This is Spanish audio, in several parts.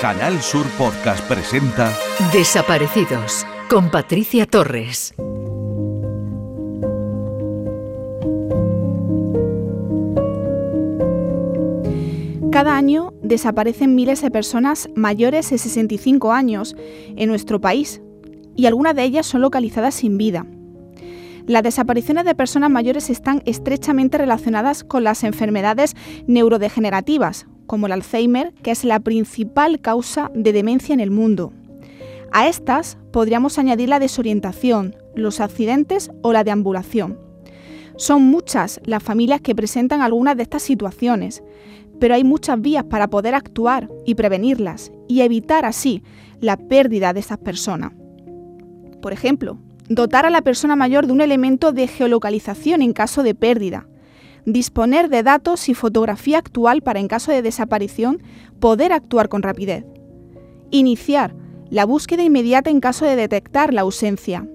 Canal Sur Podcast presenta Desaparecidos con Patricia Torres. Cada año desaparecen miles de personas mayores de 65 años en nuestro país y algunas de ellas son localizadas sin vida. Las desapariciones de personas mayores están estrechamente relacionadas con las enfermedades neurodegenerativas, como el Alzheimer, que es la principal causa de demencia en el mundo. A estas podríamos añadir la desorientación, los accidentes o la deambulación. Son muchas las familias que presentan algunas de estas situaciones, pero hay muchas vías para poder actuar y prevenirlas y evitar así la pérdida de esas personas. Por ejemplo, dotar a la persona mayor de un elemento de geolocalización en caso de pérdida, disponer de datos y fotografía actual para en caso de desaparición poder actuar con rapidez, iniciar la búsqueda inmediata en caso de detectar la ausencia,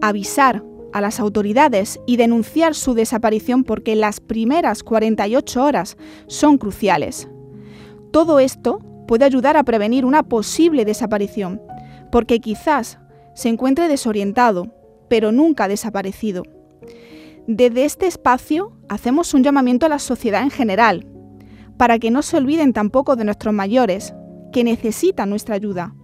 avisar a las autoridades y denunciar su desaparición porque las primeras 48 horas son cruciales. Todo esto puede ayudar a prevenir una posible desaparición, porque quizás se encuentre desorientado, pero nunca desaparecido. Desde este espacio hacemos un llamamiento a la sociedad en general, para que no se olviden tampoco de nuestros mayores, que necesitan nuestra ayuda,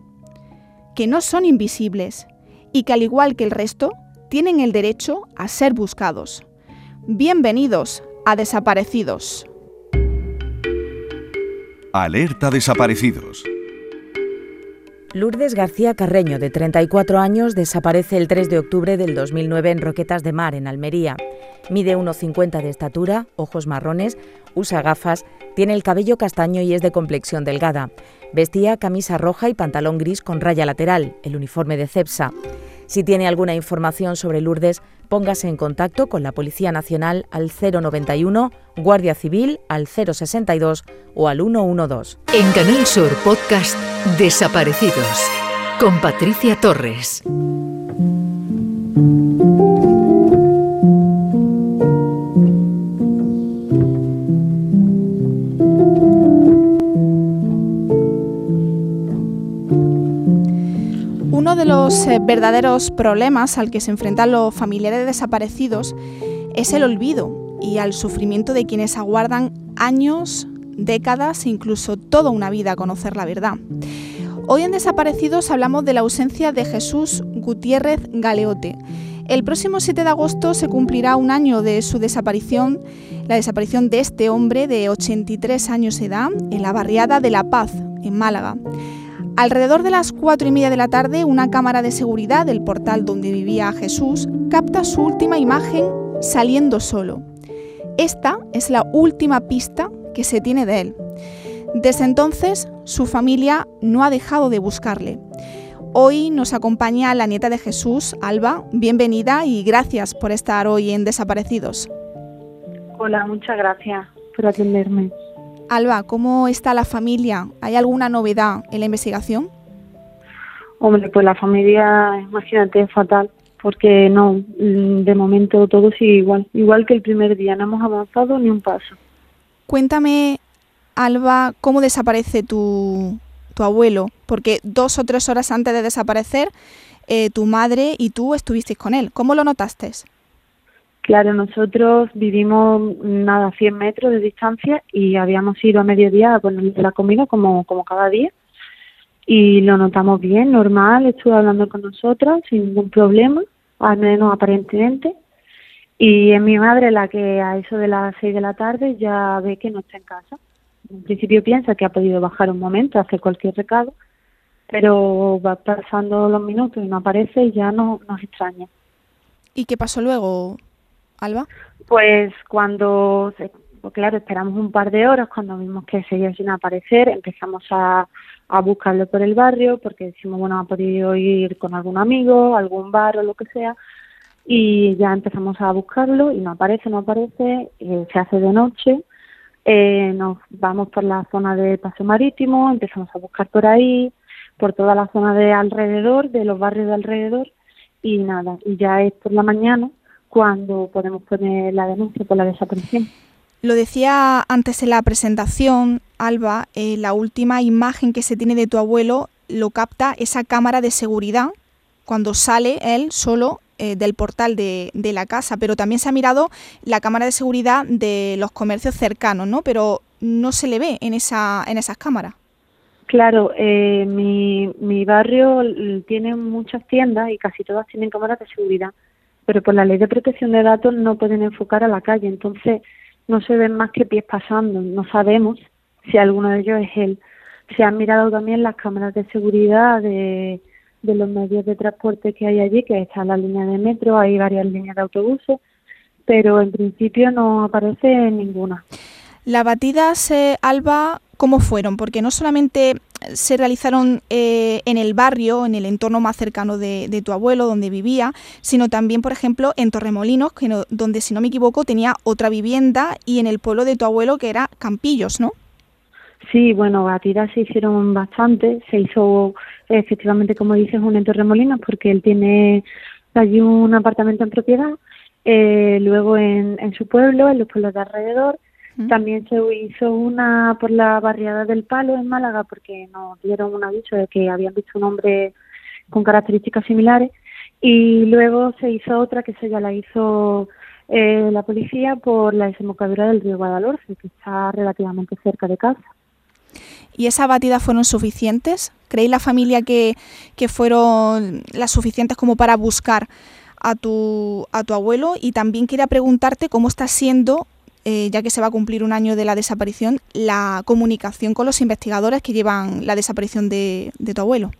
que no son invisibles y que al igual que el resto, tienen el derecho a ser buscados. Bienvenidos a Desaparecidos. Alerta Desaparecidos. Lourdes García Carreño, de 34 años, desaparece el 3 de octubre del 2009 en Roquetas de Mar, en Almería. Mide 1,50 de estatura, ojos marrones, usa gafas, tiene el cabello castaño y es de complexión delgada. Vestía camisa roja y pantalón gris con raya lateral, el uniforme de CEPSA. Si tiene alguna información sobre Lourdes, póngase en contacto con la Policía Nacional al 091, Guardia Civil al 062 o al 112. En Canal Sur Podcast Desaparecidos con Patricia Torres. Uno de los eh, verdaderos problemas al que se enfrentan los familiares desaparecidos es el olvido y al sufrimiento de quienes aguardan años, décadas e incluso toda una vida a conocer la verdad. Hoy en Desaparecidos hablamos de la ausencia de Jesús Gutiérrez Galeote. El próximo 7 de agosto se cumplirá un año de su desaparición, la desaparición de este hombre de 83 años de edad en la barriada de La Paz, en Málaga. Alrededor de las cuatro y media de la tarde, una cámara de seguridad del portal donde vivía Jesús capta su última imagen saliendo solo. Esta es la última pista que se tiene de él. Desde entonces, su familia no ha dejado de buscarle. Hoy nos acompaña la nieta de Jesús, Alba. Bienvenida y gracias por estar hoy en Desaparecidos. Hola, muchas gracias por atenderme. Alba, ¿cómo está la familia? ¿Hay alguna novedad en la investigación? Hombre, pues la familia, imagínate, es fatal, porque no, mm, de momento todo sigue igual, igual que el primer día, no hemos avanzado ni un paso. Cuéntame, Alba, cómo desaparece tu, tu abuelo, porque dos o tres horas antes de desaparecer, eh, tu madre y tú estuvisteis con él. ¿Cómo lo notaste? Claro, nosotros vivimos nada, 100 metros de distancia y habíamos ido a mediodía a ponerle la comida como, como cada día y lo notamos bien, normal, estuvo hablando con nosotros sin ningún problema, al menos aparentemente. Y es mi madre la que a eso de las 6 de la tarde ya ve que no está en casa. En principio piensa que ha podido bajar un momento, hacer cualquier recado, pero va pasando los minutos y no aparece y ya no nos extraña. ¿Y qué pasó luego, Alba? Pues cuando, pues claro, esperamos un par de horas, cuando vimos que seguía sin aparecer, empezamos a, a buscarlo por el barrio, porque decimos, bueno, ha podido ir con algún amigo, algún bar o lo que sea, y ya empezamos a buscarlo y no aparece, no aparece, eh, se hace de noche, eh, nos vamos por la zona de Paseo Marítimo, empezamos a buscar por ahí, por toda la zona de alrededor, de los barrios de alrededor, y nada, y ya es por la mañana cuando podemos poner la denuncia por la desaparición. Lo decía antes en la presentación, Alba, eh, la última imagen que se tiene de tu abuelo lo capta esa cámara de seguridad cuando sale él solo eh, del portal de, de, la casa, pero también se ha mirado la cámara de seguridad de los comercios cercanos, ¿no? Pero no se le ve en, esa, en esas cámaras. Claro, eh, mi, mi barrio tiene muchas tiendas y casi todas tienen cámaras de seguridad, pero por la ley de protección de datos no pueden enfocar a la calle, entonces no se ven más que pies pasando, no sabemos si alguno de ellos es él. Se han mirado también las cámaras de seguridad de, de los medios de transporte que hay allí, que está la línea de metro, hay varias líneas de autobuses, pero en principio no aparece ninguna. Las batidas, eh, Alba, ¿cómo fueron? Porque no solamente se realizaron eh, en el barrio, en el entorno más cercano de, de, tu abuelo, donde vivía, sino también, por ejemplo, en Torremolinos, que no, donde, si no me equivoco, tenía otra vivienda, y en el pueblo de tu abuelo, que era Campillos, ¿no? Sí, bueno, batidas se hicieron bastante. Se hizo, efectivamente, como dices, un en Torremolinos, porque él tiene allí un apartamento en propiedad. Eh, luego en, en su pueblo, en los pueblos de alrededor, también se hizo una por la barriada del Palo en Málaga porque nos dieron un aviso de que habían visto un hombre con características similares y luego se hizo otra que se ya la hizo eh, la policía por la desembocadura del río Guadalhorce que está relativamente cerca de casa. ¿Y esas batidas fueron suficientes? ¿Creéis la familia que, que fueron las suficientes como para buscar a tu, a tu abuelo? Y también quería preguntarte cómo está siendo eh, ya que se va a cumplir un año de la desaparición, la comunicación con los investigadores que llevan la desaparición de, de tu abuelo.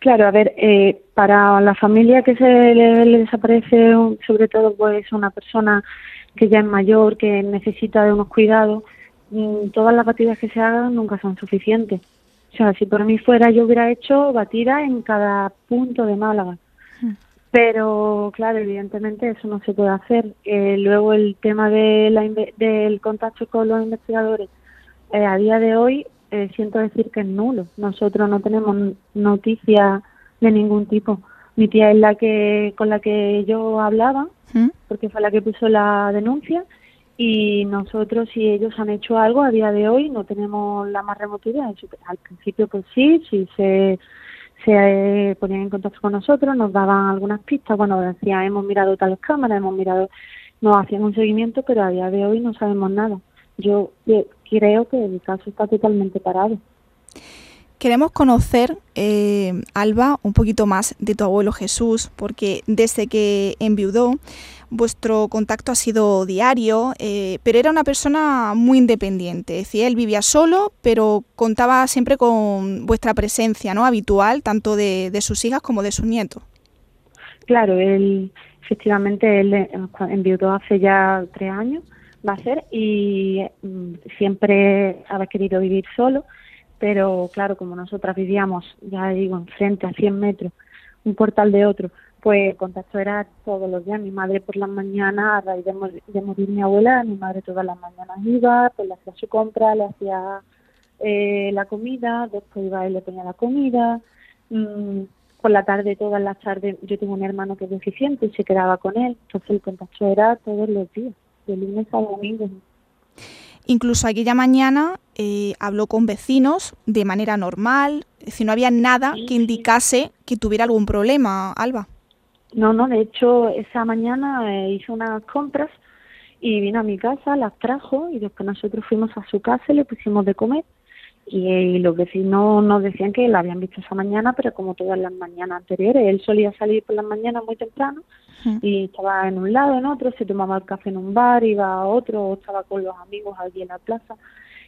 Claro, a ver, eh, para la familia que se le, le, desaparece, sobre todo pues una persona que ya es mayor, que necesita de unos cuidados, todas las batidas que se hagan nunca son suficientes. O sea, si por mí fuera yo hubiera hecho batidas en cada punto de Málaga. Pero claro, evidentemente eso no se puede hacer. Eh, luego el tema de la, del contacto con los investigadores, eh, a día de hoy eh, siento decir que es nulo. Nosotros no tenemos noticias de ningún tipo. Mi tía es la que con la que yo hablaba, ¿Mm? porque fue la que puso la denuncia, y nosotros si ellos han hecho algo a día de hoy no tenemos la más remota idea. Al principio pues sí, sí se se eh, ponían en contacto con nosotros, nos daban algunas pistas, bueno, decían, hemos mirado tales cámaras, hemos mirado, nos hacían un seguimiento, pero a día de hoy no sabemos nada. Yo creo que el caso está totalmente parado. Queremos conocer, eh, Alba, un poquito más de tu abuelo Jesús, porque desde que enviudó, vuestro contacto ha sido diario, eh, pero era una persona muy independiente. Es decir, él vivía solo, pero contaba siempre con vuestra presencia ¿no? habitual, tanto de, sus hijas como de sus nietos. Claro, él efectivamente él eh, enviudó hace ya tres años, va a ser, y mm, siempre había querido vivir solo, pero claro, como nosotras vivíamos, ya digo, enfrente a 100 metros, un portal de otro, pues contacto era todos los días. Mi madre por las mañanas, a raíz de, morir mi abuela, mi madre todas las mañanas iba, pues le hacía su compra, le hacía eh, la comida, después iba y le ponía la comida. Mm, por la tarde, todas las tardes, yo tengo un hermano que es deficiente y se quedaba con él. Entonces el contacto era todos los días, de lunes a domingo. Incluso aquella mañana eh, habló con vecinos de manera normal, es decir, no había nada que indicase que tuviera algún problema, Alba. No, no, de hecho esa mañana eh, hizo unas compras y vino a mi casa, las trajo y después nosotros fuimos a su casa y le pusimos de comer. Y, eh, los vecinos nos decían que la habían visto esa mañana, pero como todas las mañanas anteriores. Él solía salir por las mañanas muy temprano y estaba en un lado, en otro, se tomaba el café en un bar, iba a otro, o estaba con los amigos allí en la plaza.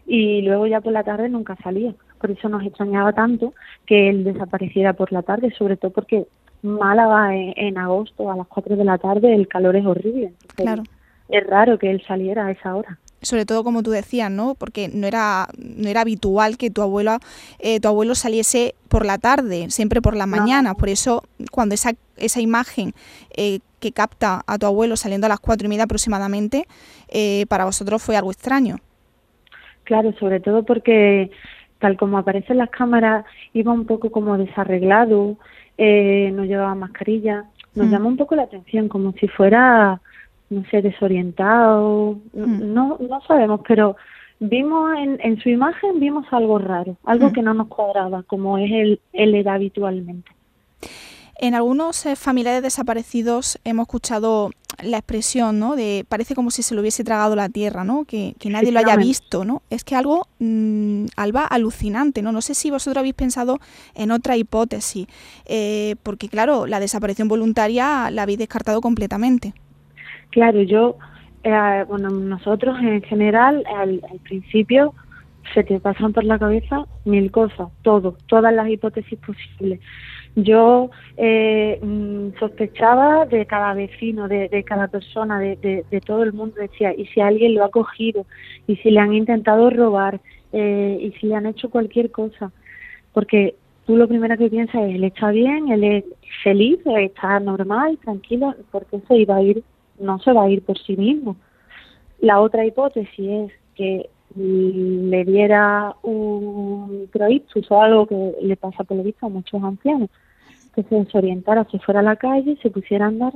Y luego ya por la tarde nunca salía. Por eso nos extrañaba tanto que él desapareciera por la tarde, sobre todo porque Málaga en, agosto a las 4 de la tarde el calor es horrible. claro. Es raro que él saliera a esa hora. Sobre todo como tú decías, ¿no? Porque no era no era habitual que tu abuela eh, tu abuelo saliese por la tarde, siempre por la mañana. Por eso cuando esa esa imagen eh, que capta a tu abuelo saliendo a las cuatro y media aproximadamente, eh, para vosotros fue algo extraño. Claro, sobre todo porque tal como aparecen las cámaras, iba un poco como desarreglado, eh, no llevaba mascarilla, nos mm. llama un poco la atención, como si fuera no sé, desorientado, Mm. no, no sabemos, pero vimos en, en su imagen, vimos algo raro, algo Mm. que no nos cuadraba, como es él, él era habitualmente. En algunos eh, familiares desaparecidos hemos escuchado la expresión, ¿no? De parece como si se lo hubiese tragado la tierra, ¿no? Que, que nadie lo haya visto, ¿no? Es que algo, mm, Alba, alucinante, ¿no? No sé si vosotros habéis pensado en otra hipótesis, eh, porque claro, la desaparición voluntaria la habéis descartado completamente. Claro, yo, eh, bueno, nosotros en general, al, principio se te pasan por la cabeza mil cosas, todo, todas las hipótesis posibles. Yo eh, mm, sospechaba de cada vecino, de, de cada persona, de, de, de todo el mundo. Decía, ¿y si alguien lo ha cogido? ¿Y si le han intentado robar? Eh, ¿Y si le han hecho cualquier cosa? Porque tú lo primero que piensas es, él está bien, él es feliz, está normal, tranquilo, porque se iba a ir, no se va a ir por sí mismo. La otra hipótesis es que le diera un microictus o algo que le pasa por lo visto a muchos ancianos, que se desorientara, se fuera a la calle, se pusiera a andar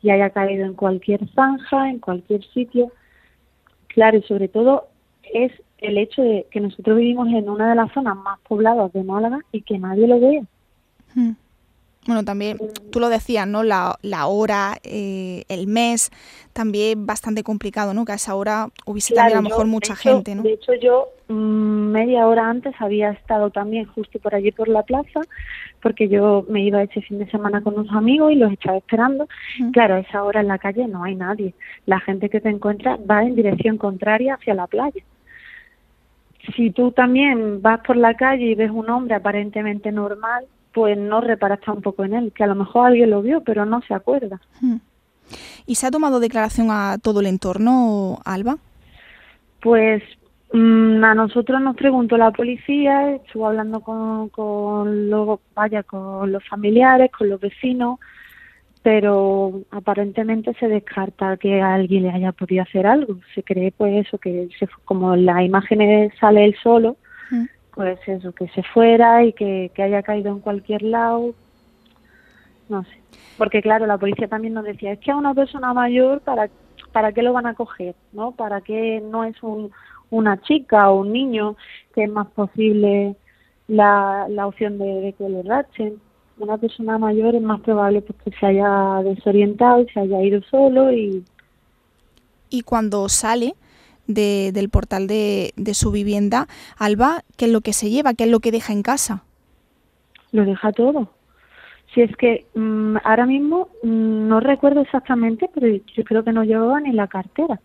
y haya caído en cualquier zanja, en cualquier sitio. Claro, y sobre todo es el hecho de que nosotros vivimos en una de las zonas más pobladas de Málaga y que nadie lo vea. Mm. Bueno, también tú lo decías, ¿no? La, la hora, eh, el mes, también bastante complicado, ¿no? Que a esa hora hubiese también a lo mejor yo, mucha hecho- gente, ¿no? De hecho, yo mm, media hora antes había estado también justo por allí por la plaza, porque yo me iba ese fin de semana con unos amigos y los estaba esperando. Claro, a esa hora en la calle no hay nadie. La gente que te encuentra va en dirección contraria hacia la playa. Si tú también vas por la calle y ves un hombre aparentemente normal, pues no reparas tampoco en él, que a lo mejor alguien lo vio, pero no se acuerda. Mm. ¿Y se ha tomado declaración a todo el entorno, Alba? Pues mm, a nosotros nos preguntó la policía, estuvo hablando con, con los, vaya, con los familiares, con los vecinos, pero aparentemente se descarta que a alguien le haya podido hacer algo. Se cree pues eso, que se, como la imagen sale él solo. Pues eso, que se fuera y que, que haya caído en cualquier lado, no sé. Porque claro, la policía también nos decía, es que a una persona mayor, ¿para, para qué lo van a coger? ¿No? ¿Para qué no es un, una chica o un niño que es más posible la, la opción de, de que le rachen? Una persona mayor es más probable pues, que se haya desorientado y se haya ido solo y Y cuando sale de- del portal de, de su vivienda, Alba, ¿qué es lo que se lleva? ¿Qué es lo que deja en casa? lo deja todo. Si es que mm, ahora mismo mm, no recuerdo exactamente, pero yo creo que no llevaba ni la cartera.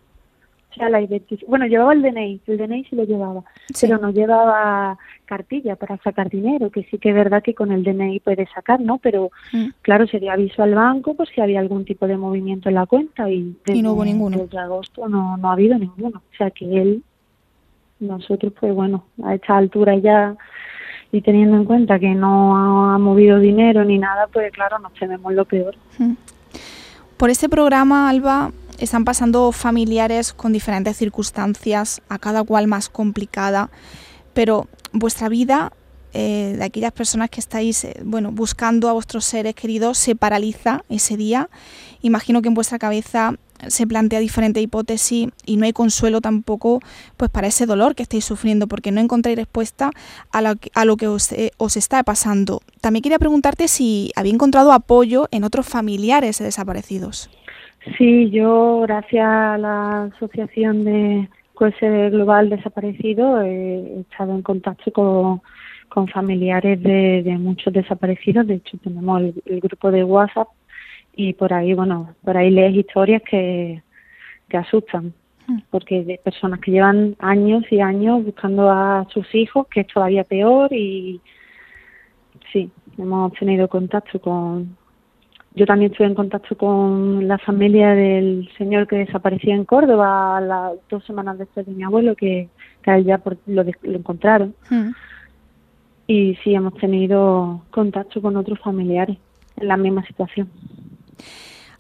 La bueno, llevaba el DNI, el DNI sí lo llevaba, Sí. pero no llevaba cartilla para sacar dinero, que sí que es verdad que con el DNI puedes sacar, ¿no? Pero Mm. claro, sería aviso al banco por si había algún tipo de movimiento en la cuenta y, Y no hubo desde- ninguno. Desde agosto no, no ha habido ninguno. O sea que él, nosotros pues bueno, a esta altura ya y teniendo en cuenta que no ha movido dinero ni nada, pues claro, nos tememos lo peor. Mm. Por este programa, Alba, están pasando familiares con diferentes circunstancias, a cada cual más complicada, pero vuestra vida, eh, de aquellas personas que estáis eh, bueno, buscando a vuestros seres queridos, se paraliza ese día. Imagino que en vuestra cabeza se plantea diferentes hipótesis y no hay consuelo tampoco pues para ese dolor que estáis sufriendo porque no encontráis respuesta a lo que, a lo que os, eh, os está pasando. También quería preguntarte si había encontrado apoyo en otros familiares de desaparecidos. Sí, yo gracias a la asociación de QS Global Desaparecido he estado en contacto con, con familiares de, de muchos desaparecidos. De hecho, tenemos el, el grupo de WhatsApp y por ahí, bueno, por ahí lees historias que, que asustan, Mm. porque de personas que llevan años y años buscando a sus hijos, que es todavía peor y sí, hemos tenido contacto con... Yo también estuve en contacto con la familia del señor que desapareció en Córdoba las dos semanas después de mi abuelo, que, que a él ya por- lo, lo encontraron. Mm. Y sí, hemos tenido contacto con otros familiares en la misma situación.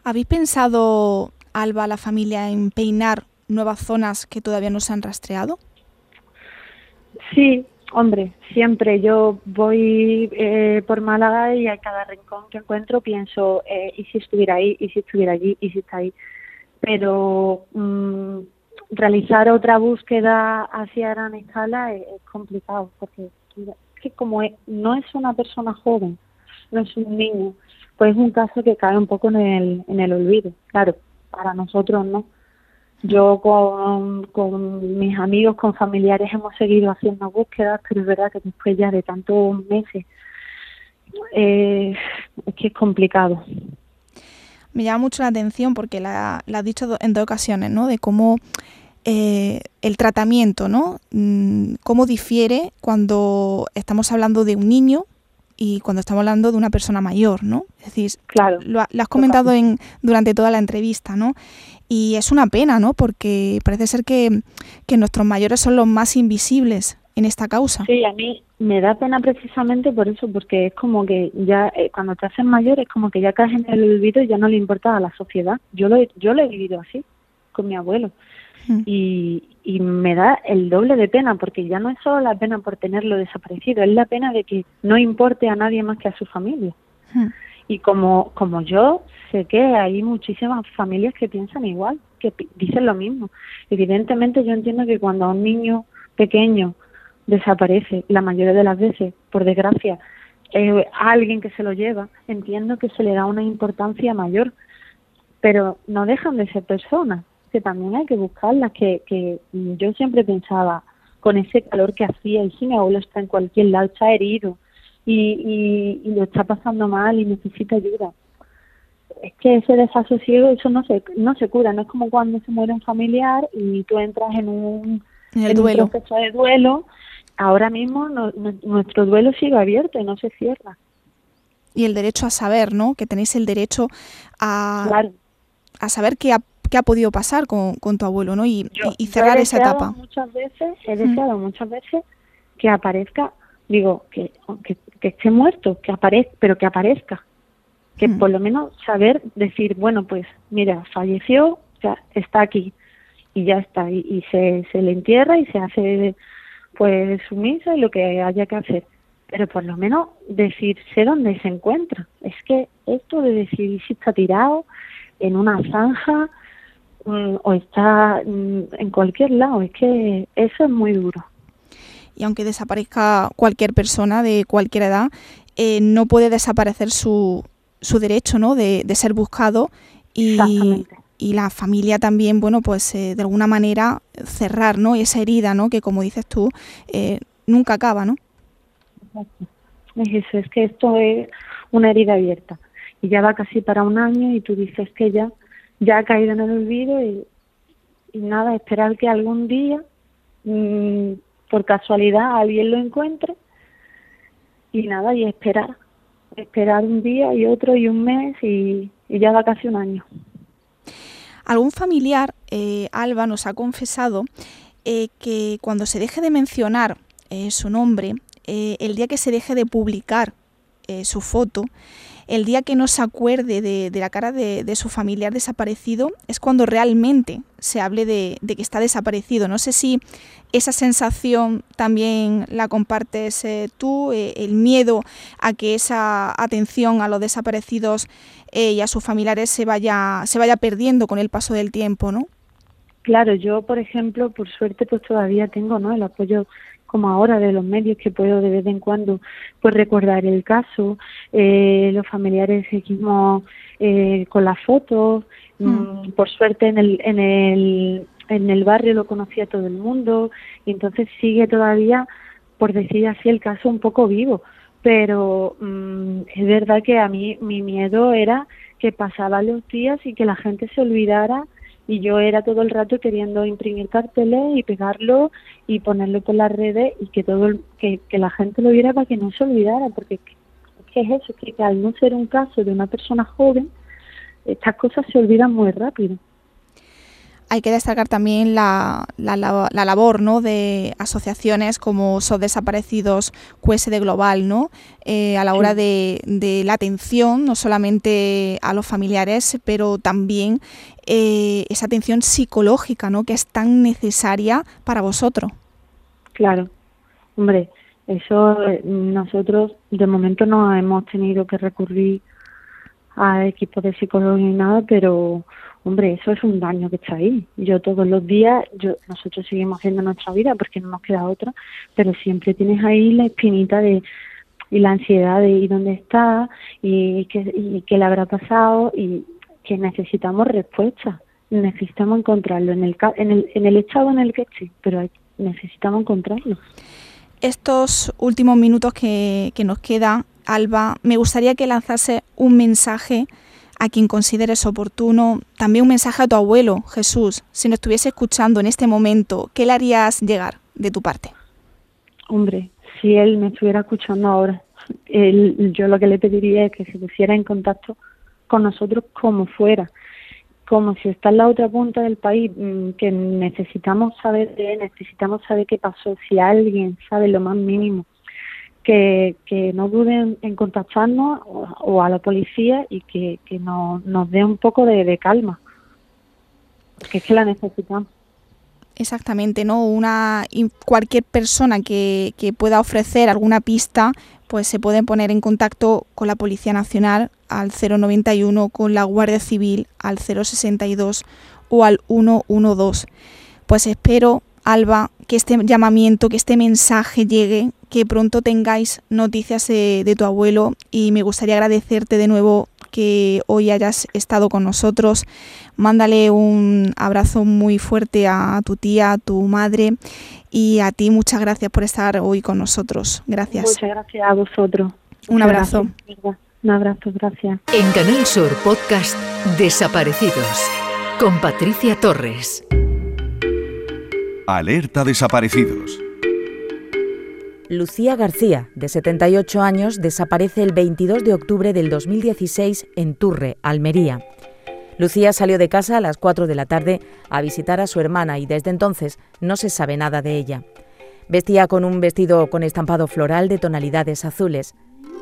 ¿Habéis pensado, Alba, la familia, en peinar nuevas zonas que todavía no se han rastreado? Sí, hombre, siempre yo voy eh, por Málaga y a cada rincón que encuentro pienso, eh, ¿y si estuviera ahí? ¿Y si estuviera allí? ¿Y si está ahí? pero mm, realizar otra búsqueda hacia gran escala es, complicado, porque es que como no es una persona joven, no es un niño, pues es un caso que cae un poco en el olvido. Claro, para nosotros no. Yo con, con mis amigos, con familiares hemos seguido haciendo búsquedas, pero es verdad que después ya de tantos meses eh, es que es complicado. Me llama mucho la atención porque la, has dicho en dos ocasiones, ¿no? De cómo eh, el tratamiento, ¿no? Mm, cómo difiere cuando estamos hablando de un niño y cuando estamos hablando de una persona mayor, ¿no? Es decir, claro, lo, has comentado en, durante toda la entrevista, ¿no? Y es una pena, ¿no? Porque parece ser que, que nuestros mayores son los más invisibles en esta causa. Sí, a mí me da pena precisamente por eso, porque es como que ya eh, cuando te haces mayor es como que ya caes en el olvido y ya no le importa a la sociedad. Yo lo, yo lo he vivido así con mi abuelo. Y, y me da el doble de pena, porque ya no es solo la pena por tenerlo desaparecido, es la pena de que no importe a nadie más que a su familia. Y como, como yo sé que hay muchísimas familias que piensan igual, que dicen lo mismo. Evidentemente yo entiendo que cuando a un niño pequeño desaparece, la mayoría de las veces, por desgracia, eh, a alguien que se lo lleva, entiendo que se le da una importancia mayor, pero no dejan de ser personas, que también hay que buscarlas, que, que yo siempre pensaba, con ese calor que hacía, y si mi abuelo está en cualquier lado, está herido, y, y, lo está pasando mal y necesita ayuda. Es que ese desasosiego, eso no se, no se cura, no es como cuando se muere un familiar y tú entras en un, proceso de duelo ahora mismo nuestro duelo sigue abierto y no se cierra. Y el derecho a saber, ¿no? Que tenéis el derecho a, a saber qué ha, qué ha podido pasar con, con tu abuelo, ¿no? Y, y cerrar esa etapa. Muchas veces, he deseado muchas veces que aparezca, digo, que, que, que esté muerto, que aparezca, pero que aparezca. Que por lo menos saber decir, bueno, pues mira, falleció, ya está aquí y ya está, y, y se, se le entierra y se hace pues sumisa y lo que haya que hacer. Pero por lo menos decir, sé dónde se encuentra. Es que esto de decir si está tirado en una zanja mm, o está mm, en cualquier lado, es que eso es muy duro. Y aunque desaparezca cualquier persona de cualquier edad, eh, no puede desaparecer su, su derecho ¿no? de, de ser buscado y, y la familia también, bueno, pues eh, de alguna manera cerrar, ¿no? Esa herida, ¿no? Que como dices tú, eh, nunca acaba, ¿no? Es eso, es que esto es una herida abierta y ya va casi para un año y tú dices que ya, ya ha caído en el olvido y, nada, esperar que algún día, mm, por casualidad, alguien lo encuentre y nada, y esperar, esperar un día y otro y un mes y ya va casi un año. Algún familiar, eh, Alba, nos ha confesado eh, que cuando se deje de mencionar eh, su nombre, el día que se deje de publicar su foto, el día que no se acuerde de, la cara de, su familiar desaparecido es cuando realmente se hable de, que está desaparecido. No sé si esa sensación también la compartes eh, tú, eh, el miedo a que esa atención a los desaparecidos eh, y a sus familiares se vaya, se vaya perdiendo con el paso del tiempo, ¿no? Claro, yo, por ejemplo, por suerte, pues todavía tengo ¿no? el apoyo como ahora de los medios que puedo de vez en cuando pues recordar el caso eh, los familiares seguimos eh, con las fotos mm. Mm, por suerte en el en el en el barrio lo conocía todo el mundo y entonces sigue todavía por decir así el caso un poco vivo pero mm, es verdad que a mí mi miedo era que pasaban los días y que la gente se olvidara y yo era todo el rato queriendo imprimir carteles y pegarlo y ponerlo por las redes y que todo que, que la gente lo viera para que no se olvidara porque ¿qué es eso? Que, que al no ser un caso de una persona joven estas cosas se olvidan muy rápido hay que destacar también la, la, la, labor ¿no? de asociaciones como SOS Desaparecidos QSD Global, ¿no? Eh, a la hora de, de, la atención, no solamente a los familiares, pero también eh, esa atención psicológica ¿no? que es tan necesaria para vosotros. Claro, hombre, eso eh, nosotros de momento no hemos tenido que recurrir a equipos de psicólogos ni nada, pero hombre, eso es un daño que está ahí. Yo todos los días, yo nosotros seguimos haciendo nuestra vida porque no nos queda otra, pero siempre tienes ahí la espinita de y la ansiedad de ir dónde está y qué, y qué le habrá pasado y que necesitamos respuestas, necesitamos encontrarlo en el, en el, en el estado en el que esté, pero necesitamos encontrarlo. Estos últimos minutos que, que nos queda, Alba, me gustaría que lanzase un mensaje a quien consideres oportuno, también un mensaje a tu abuelo, Jesús, si nos estuviese escuchando en este momento, ¿qué le harías llegar de tu parte? Hombre, si él me estuviera escuchando ahora, él, yo lo que le pediría es que se pusiera en contacto con nosotros como fuera, como si está en la otra punta del país, mm, que necesitamos saber de él, necesitamos saber qué pasó, si alguien sabe lo más mínimo, que, no duden en contactarnos o, a la policía y que, que nos dé un poco de, calma, porque es que la necesitamos. Exactamente, ¿no? Una cualquier persona que, que pueda ofrecer alguna pista, pues se pueden poner en contacto con la Policía Nacional al 091, con la Guardia Civil al 062 o al 112. Pues espero, Alba, que este llamamiento, que este mensaje llegue que pronto tengáis noticias de, tu abuelo y me gustaría agradecerte de nuevo que hoy hayas estado con nosotros. Mándale un abrazo muy fuerte a tu tía, a tu madre y a ti muchas gracias por estar hoy con nosotros. Gracias. Muchas gracias a vosotros. Un abrazo. Un abrazo, gracias. En Canal Sur Podcast Desaparecidos con Patricia Torres. Alerta Desaparecidos. Lucía García, de 78 años, desaparece el 22 de octubre del 2016 en Turre, Almería. Lucía salió de casa a las 4 de la tarde a visitar a su hermana y desde entonces no se sabe nada de ella. Vestía con un vestido con estampado floral de tonalidades azules.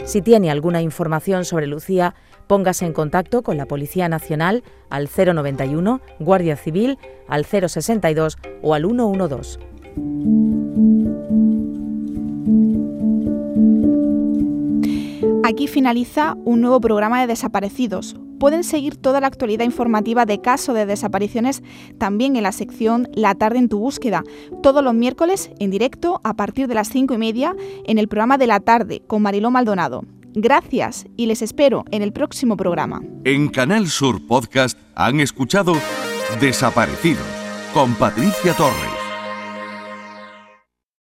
Si tiene alguna información sobre Lucía, póngase en contacto con la Policía Nacional al 091, Guardia Civil al 062 o al 112. Aquí finaliza un nuevo programa de desaparecidos. Pueden seguir toda la actualidad informativa de caso de desapariciones también en la sección La tarde en tu búsqueda, todos los miércoles en directo a partir de las cinco y media en el programa de la tarde con Mariló Maldonado. Gracias y les espero en el próximo programa. En Canal Sur Podcast han escuchado Desaparecidos con Patricia Torres.